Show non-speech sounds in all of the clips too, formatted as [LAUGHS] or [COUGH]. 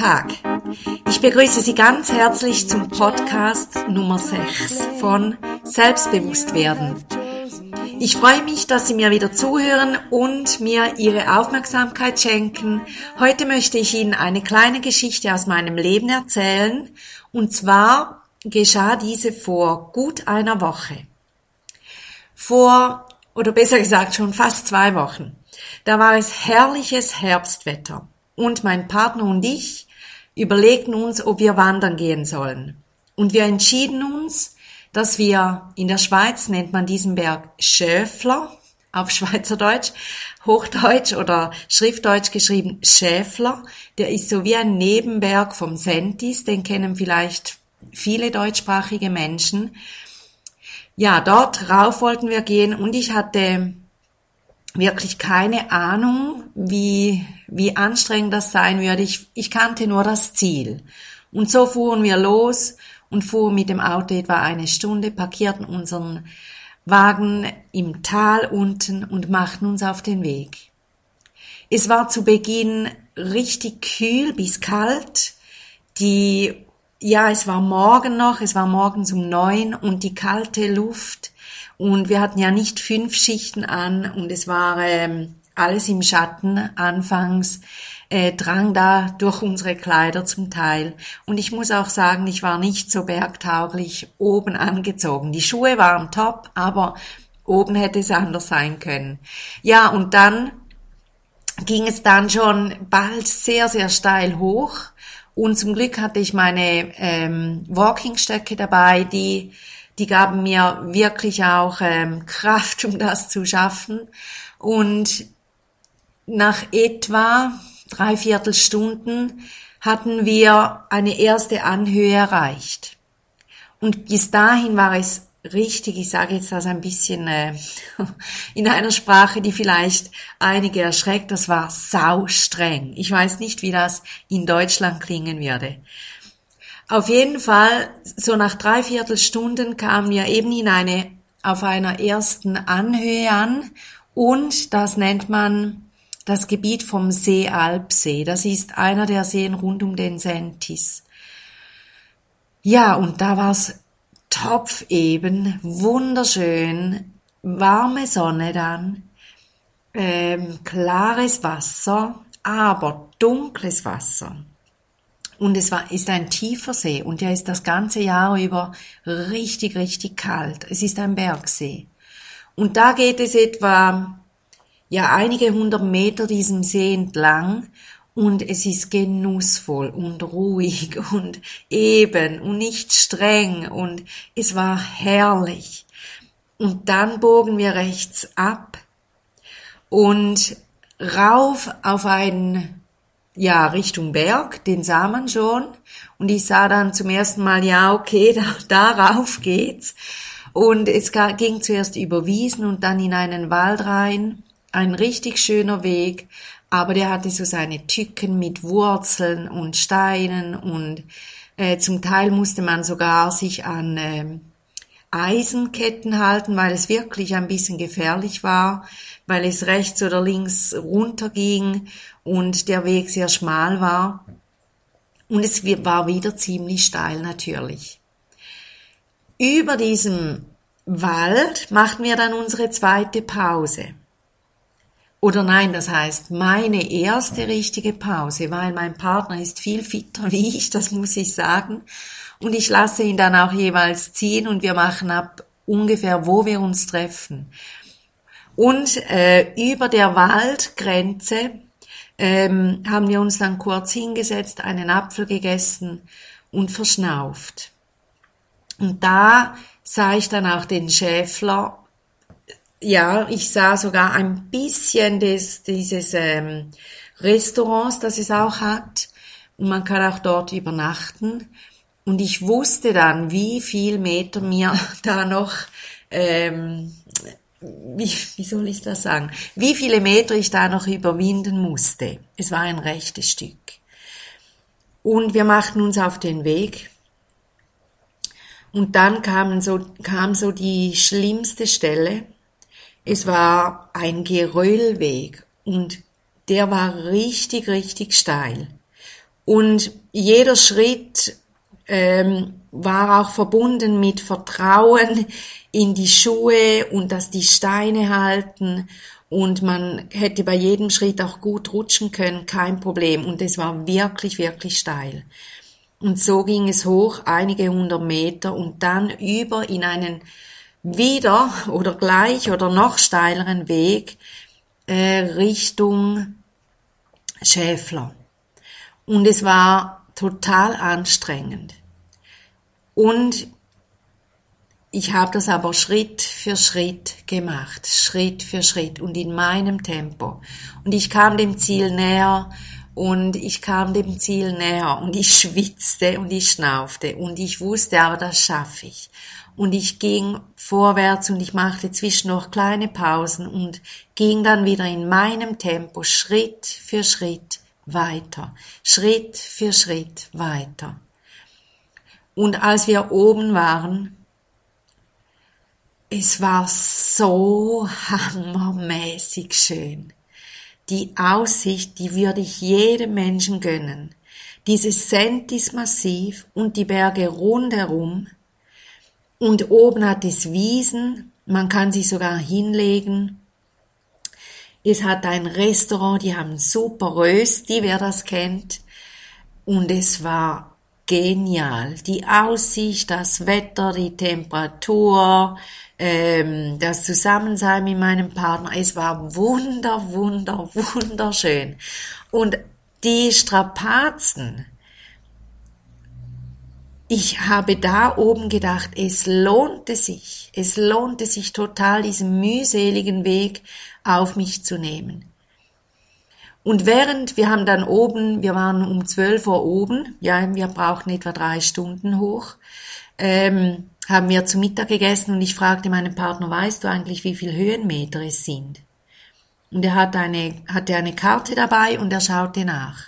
Tag. Ich begrüße Sie ganz herzlich zum Podcast Nummer 6 von Selbstbewusstwerden. Ich freue mich, dass Sie mir wieder zuhören und mir Ihre Aufmerksamkeit schenken. Heute möchte ich Ihnen eine kleine Geschichte aus meinem Leben erzählen. Und zwar geschah diese vor gut einer Woche. Vor, oder besser gesagt schon fast zwei Wochen. Da war es herrliches Herbstwetter und mein Partner und ich überlegten uns, ob wir wandern gehen sollen. Und wir entschieden uns, dass wir, in der Schweiz nennt man diesen Berg Schäfler, auf [LAUGHS] Schweizerdeutsch, Hochdeutsch oder Schriftdeutsch geschrieben Schäfler. Der ist so wie ein Nebenberg vom Sentis, den kennen vielleicht viele deutschsprachige Menschen. Ja, dort rauf wollten wir gehen und ich hatte wirklich keine Ahnung, wie, wie anstrengend das sein würde. Ich, ich kannte nur das Ziel. Und so fuhren wir los und fuhren mit dem Auto etwa eine Stunde, parkierten unseren Wagen im Tal unten und machten uns auf den Weg. Es war zu Beginn richtig kühl bis kalt. Die, ja, es war morgen noch, es war morgens um neun und die kalte Luft und wir hatten ja nicht fünf Schichten an und es war ähm, alles im Schatten anfangs, äh, drang da durch unsere Kleider zum Teil. Und ich muss auch sagen, ich war nicht so bergtauglich oben angezogen. Die Schuhe waren top, aber oben hätte es anders sein können. Ja, und dann ging es dann schon bald sehr, sehr steil hoch. Und zum Glück hatte ich meine ähm, Walkingstöcke dabei, die die gaben mir wirklich auch ähm, [LAUGHS] Kraft, um das zu schaffen. Und nach etwa drei Viertelstunden hatten wir eine erste Anhöhe erreicht. Und bis dahin war es richtig, ich sage jetzt das ein bisschen äh, [LAUGHS] in einer Sprache, die vielleicht einige erschreckt, das war sau streng. Ich weiß nicht, wie das in Deutschland klingen würde. Auf jeden Fall, so nach drei Viertelstunden kamen wir eben in eine, auf einer ersten Anhöhe an und das nennt man das Gebiet vom See Alpsee. Das ist einer der Seen rund um den Sentis. Ja, und da war's Topf eben, wunderschön, warme Sonne dann, ähm, klares Wasser, aber dunkles Wasser. Und es war, ist ein tiefer See und der ist das ganze Jahr über richtig, richtig kalt. Es ist ein Bergsee. Und da geht es etwa, ja, einige hundert Meter diesem See entlang und es ist genussvoll und ruhig [LAUGHS] und eben und nicht streng und es war herrlich. Und dann bogen wir rechts ab und rauf auf einen ja, Richtung Berg, den sah man schon. Und ich sah dann zum ersten Mal, ja, okay, [LAUGHS] da, darauf geht's. Und es ging zuerst über Wiesen und dann in einen Wald rein. Ein richtig schöner Weg, aber der hatte so seine Tücken mit Wurzeln und Steinen und äh, zum Teil musste man sogar sich an äh, Eisenketten halten, weil es wirklich ein bisschen gefährlich war, weil es rechts oder links runterging und der Weg sehr schmal war. Und es war wieder ziemlich steil natürlich. Über diesem Wald machten wir dann unsere zweite Pause. Oder nein, das heißt meine erste richtige Pause, weil mein Partner ist viel fitter [LAUGHS] wie ich, das muss ich sagen. Und ich lasse ihn dann auch jeweils ziehen und wir machen ab ungefähr, wo wir uns treffen. Und äh, über der Waldgrenze ähm, haben wir uns dann kurz hingesetzt, einen Apfel gegessen und verschnauft. Und da sah ich dann auch den Schäfler. Ja, ich sah sogar ein bisschen des, dieses ähm, Restaurants, das es auch hat. Und man kann auch dort übernachten. Und ich wusste dann, wie viel Meter mir [LAUGHS] da noch ähm, wie, wie soll ich das sagen, wie viele Meter ich da noch überwinden musste. Es war ein rechtes Stück. Und wir machten uns auf den Weg. Und dann kam so, kam so die schlimmste Stelle. Es war ein Geröllweg und der war richtig, richtig steil. Und jeder Schritt ähm, war auch verbunden mit Vertrauen in die Schuhe und dass die Steine halten und man hätte bei jedem Schritt auch gut rutschen können, kein Problem. Und es war wirklich, wirklich steil. Und so ging es hoch, einige hundert Meter und dann über in einen wieder oder gleich oder noch steileren Weg äh, Richtung Schäfler. Und es war total anstrengend. Und ich habe das aber Schritt für Schritt gemacht, Schritt für Schritt und in meinem Tempo. Und ich kam dem Ziel näher und ich kam dem Ziel näher und ich schwitzte und ich schnaufte und ich wusste aber, das schaffe ich. Und ich ging vorwärts und ich machte zwischendurch kleine Pausen und ging dann wieder in meinem Tempo Schritt für Schritt weiter, Schritt für Schritt weiter. Und als wir oben waren, es war so hammermäßig schön. Die Aussicht, die würde ich jedem Menschen gönnen. Dieses Sentis Massiv und die Berge rundherum. Und oben hat es Wiesen, man kann sich sogar hinlegen. Es hat ein Restaurant, die haben super Rösti, wer das kennt. Und es war genial. Die Aussicht, das Wetter, die Temperatur, ähm, das Zusammensein mit meinem Partner. Es war wunder, wunder, [LAUGHS] wunderschön. Und die Strapazen, ich habe da oben gedacht, es lohnte sich, es lohnte sich total, diesen mühseligen Weg auf mich zu nehmen. Und während wir haben dann oben, wir waren um 12 Uhr oben, ja, wir brauchten etwa drei Stunden hoch, ähm, haben wir zu Mittag gegessen und ich fragte meinen Partner, weißt du eigentlich, wie viel Höhenmeter es sind? Und er hat eine, hatte eine Karte dabei und er schaute nach.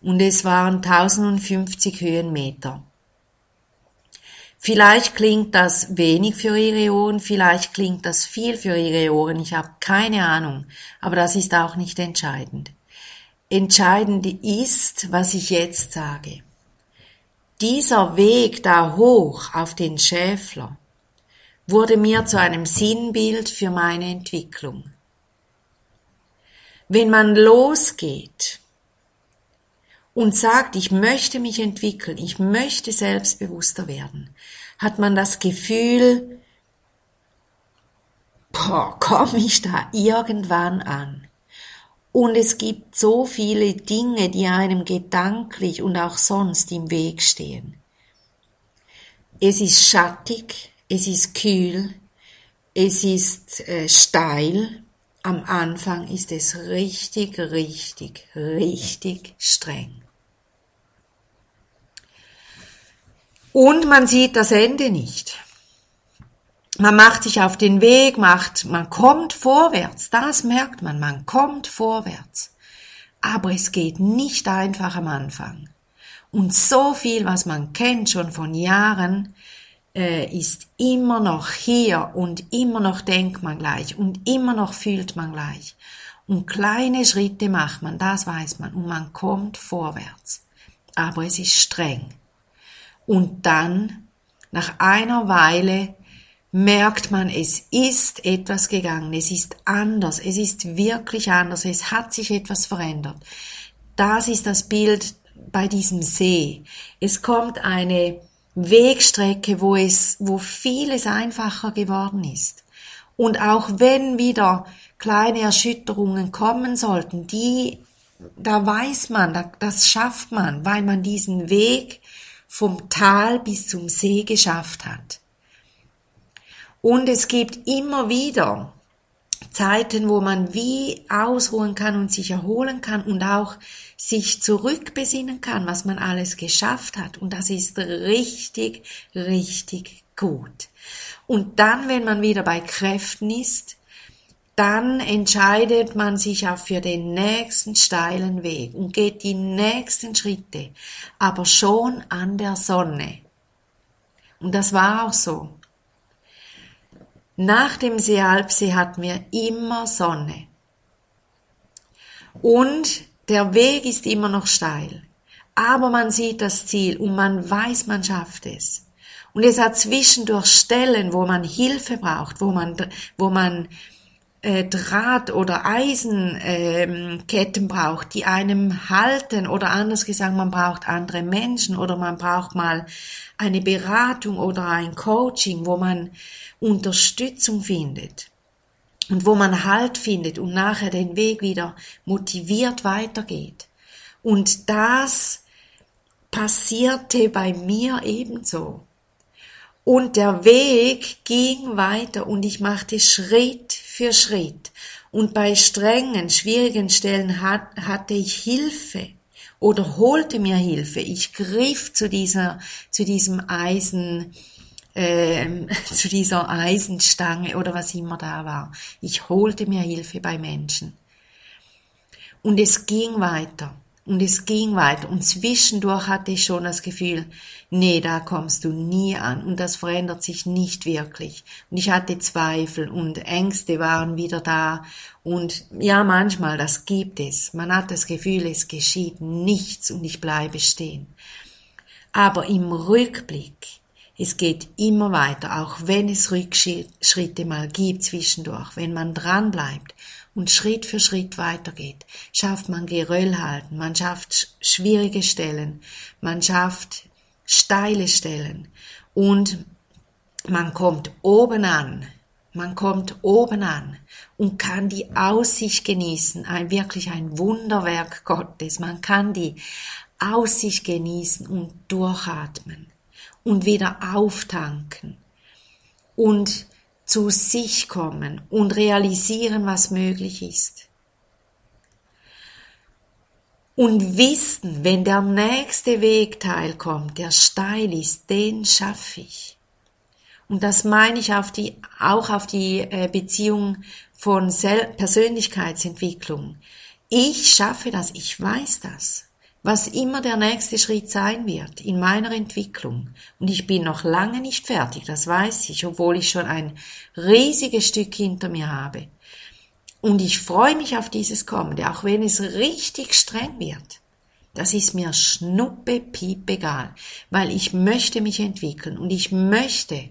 Und es waren 1050 Höhenmeter. Vielleicht klingt das wenig für Ihre Ohren, vielleicht klingt das viel für Ihre Ohren, ich habe keine Ahnung, aber das ist auch nicht entscheidend. Entscheidend ist, was ich jetzt sage. Dieser Weg da hoch auf den Schäfler wurde mir zu einem Sinnbild für meine Entwicklung. Wenn man losgeht und sagt, ich möchte mich entwickeln, ich möchte selbstbewusster werden, hat man das Gefühl, boah, komme ich da irgendwann an? Und es gibt so viele Dinge, die einem gedanklich und auch sonst im Weg stehen. Es ist schattig, es ist kühl, es ist äh, steil. Am Anfang ist es richtig, richtig, richtig streng. Und man sieht das Ende nicht. Man macht sich auf den Weg, macht, man kommt vorwärts, das merkt man, man kommt vorwärts. Aber es geht nicht einfach am Anfang. Und so viel, was man kennt schon von Jahren, äh, ist immer noch hier und immer noch denkt man gleich und immer noch fühlt man gleich. Und kleine Schritte macht man, das weiß man, und man kommt vorwärts. Aber es ist streng. Und dann, nach einer Weile, merkt man, es ist etwas gegangen, es ist anders, es ist wirklich anders, es hat sich etwas verändert. Das ist das Bild bei diesem See. Es kommt eine Wegstrecke, wo es, wo vieles einfacher geworden ist. Und auch wenn wieder kleine Erschütterungen kommen sollten, die, da weiß man, das schafft man, weil man diesen Weg vom Tal bis zum See geschafft hat. Und es gibt immer wieder Zeiten, wo man wie ausruhen kann und sich erholen kann und auch sich zurückbesinnen kann, was man alles geschafft hat. Und das ist richtig, richtig gut. Und dann, wenn man wieder bei Kräften ist, dann entscheidet man sich auch für den nächsten steilen Weg und geht die nächsten Schritte, aber schon an der Sonne. Und das war auch so. Nach dem Seealpsee hatten wir immer Sonne. Und der Weg ist immer noch steil. aber man sieht das Ziel und man weiß, man schafft es. Und es hat zwischendurch Stellen, wo man Hilfe braucht, wo man, wo man äh, Draht oder Eisenketten ähm, braucht, die einem halten oder anders gesagt, man braucht andere Menschen oder man braucht mal eine Beratung oder ein Coaching, wo man Unterstützung findet und wo man Halt findet und nachher den Weg wieder motiviert weitergeht. Und das passierte bei mir ebenso. Und der Weg ging weiter und ich machte Schritt für Schritt. Und bei strengen, schwierigen Stellen hat, hatte ich Hilfe oder holte mir Hilfe. Ich griff zu dieser, zu diesem Eisen, ähm, [LAUGHS] zu dieser Eisenstange oder was immer da war. Ich holte mir Hilfe bei Menschen. Und es ging weiter. Und es ging weiter. Und zwischendurch hatte ich schon das Gefühl, nee, da kommst du nie an. Und das verändert sich nicht wirklich. Und ich hatte Zweifel und Ängste waren wieder da. Und ja, manchmal, das gibt es. Man hat das Gefühl, es geschieht nichts und ich bleibe stehen. Aber im Rückblick, es geht immer weiter, auch wenn es Rückschritte mal gibt zwischendurch, wenn man dran bleibt und Schritt für Schritt weitergeht, schafft man Geröll halten, man schafft schwierige Stellen, man schafft steile Stellen und man kommt oben an, man kommt oben an und kann die Aussicht genießen, ein, wirklich ein Wunderwerk Gottes. Man kann die Aussicht genießen und durchatmen und wieder auftanken und zu sich kommen und realisieren, was möglich ist. Und wissen, wenn der nächste Wegteil kommt, der steil ist, den schaffe ich. Und das meine ich auf die, auch auf die äh, Beziehung von Persönlichkeitsentwicklung. Ich schaffe das, ich weiß das was immer der nächste Schritt sein wird in meiner Entwicklung. Und ich bin noch lange nicht fertig, das weiß ich, obwohl ich schon ein riesiges Stück hinter mir habe. Und ich freue mich auf dieses Kommende, auch wenn es richtig streng wird. Das ist mir schnuppe piep egal, weil ich möchte mich entwickeln und ich möchte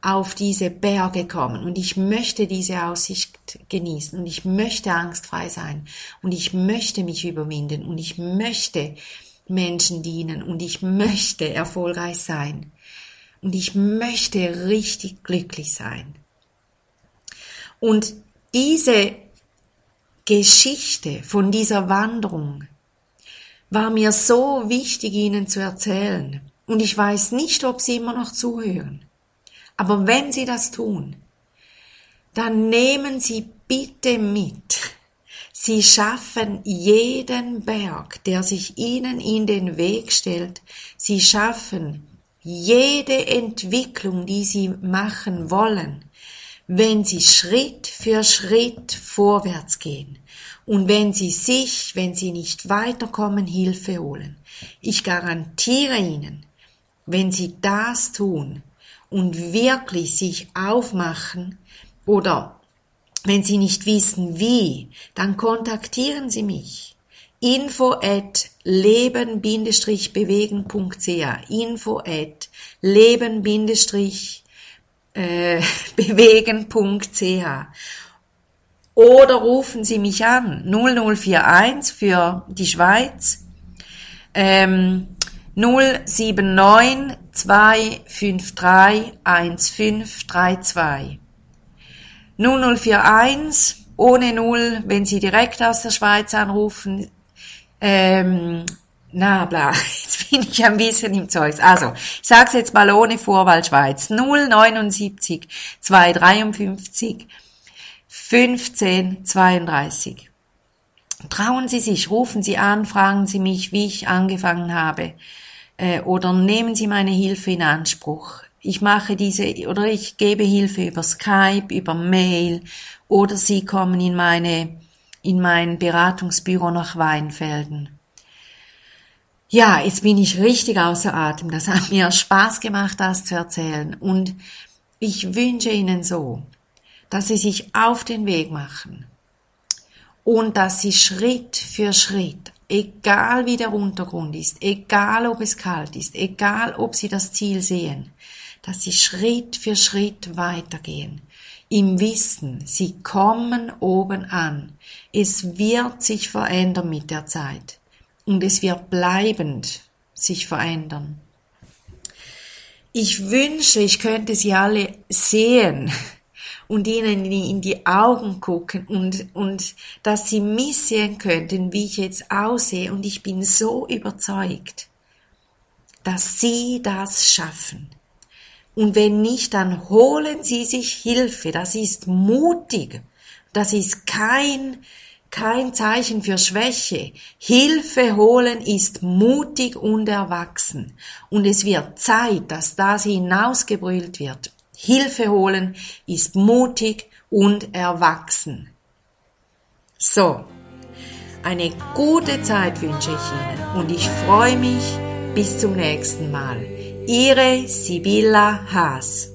auf diese Berge kommen und ich möchte diese Aussicht genießen und ich möchte angstfrei sein und ich möchte mich überwinden und ich möchte Menschen dienen und ich möchte erfolgreich sein und ich möchte richtig glücklich sein. Und diese Geschichte von dieser Wanderung war mir so wichtig, Ihnen zu erzählen. Und ich weiß nicht, ob Sie immer noch zuhören. Aber wenn Sie das tun, dann nehmen Sie bitte mit. Sie schaffen jeden Berg, der sich Ihnen in den Weg stellt. Sie schaffen jede Entwicklung, die Sie machen wollen, wenn Sie Schritt für Schritt vorwärts gehen und wenn Sie sich, wenn Sie nicht weiterkommen, Hilfe holen. Ich garantiere Ihnen, wenn Sie das tun, und wirklich sich aufmachen oder wenn Sie nicht wissen wie, dann kontaktieren Sie mich. Info at leben-bewegen.ch Info at leben-bewegen.ch oder rufen Sie mich an 0041 für die Schweiz. Ähm, 079 253 1532. 0041 ohne Null, wenn Sie direkt aus der Schweiz anrufen. Ähm, na bla, [LAUGHS] jetzt bin ich ein bisschen im Zeugs. Also, ich sag's jetzt mal ohne Vorwahl Schweiz. 079 253 15 32. Trauen Sie sich, rufen Sie an, fragen Sie mich, wie ich angefangen habe äh, oder nehmen Sie meine Hilfe in Anspruch. Ich mache diese oder ich gebe Hilfe über Skype, über Mail oder Sie kommen in meine in mein Beratungsbüro nach Weinfelden. Ja, jetzt bin ich richtig außer Atem. Das hat mir Spaß gemacht, das zu erzählen. Und ich wünsche Ihnen so, dass Sie sich auf den Weg machen und dass Sie Schritt für Schritt egal wie der Untergrund ist, egal ob es kalt ist, egal ob sie das Ziel sehen, dass sie Schritt für Schritt weitergehen. Im Wissen, sie kommen oben an. Es wird sich verändern mit der Zeit. Und es wird bleibend sich verändern. Ich wünsche, ich könnte sie alle sehen und ihnen in die Augen gucken und, und dass sie missehen könnten, wie ich jetzt aussehe. Und ich bin so überzeugt, dass sie das schaffen. Und wenn nicht, dann holen sie sich Hilfe. Das ist mutig. Das ist kein, kein Zeichen für Schwäche. Hilfe holen ist mutig und erwachsen. Und es wird Zeit, dass das hinausgebrüllt wird. Hilfe holen ist mutig und erwachsen. So, eine gute Zeit wünsche ich Ihnen und ich freue mich bis zum nächsten Mal. Ihre Sibylla Haas.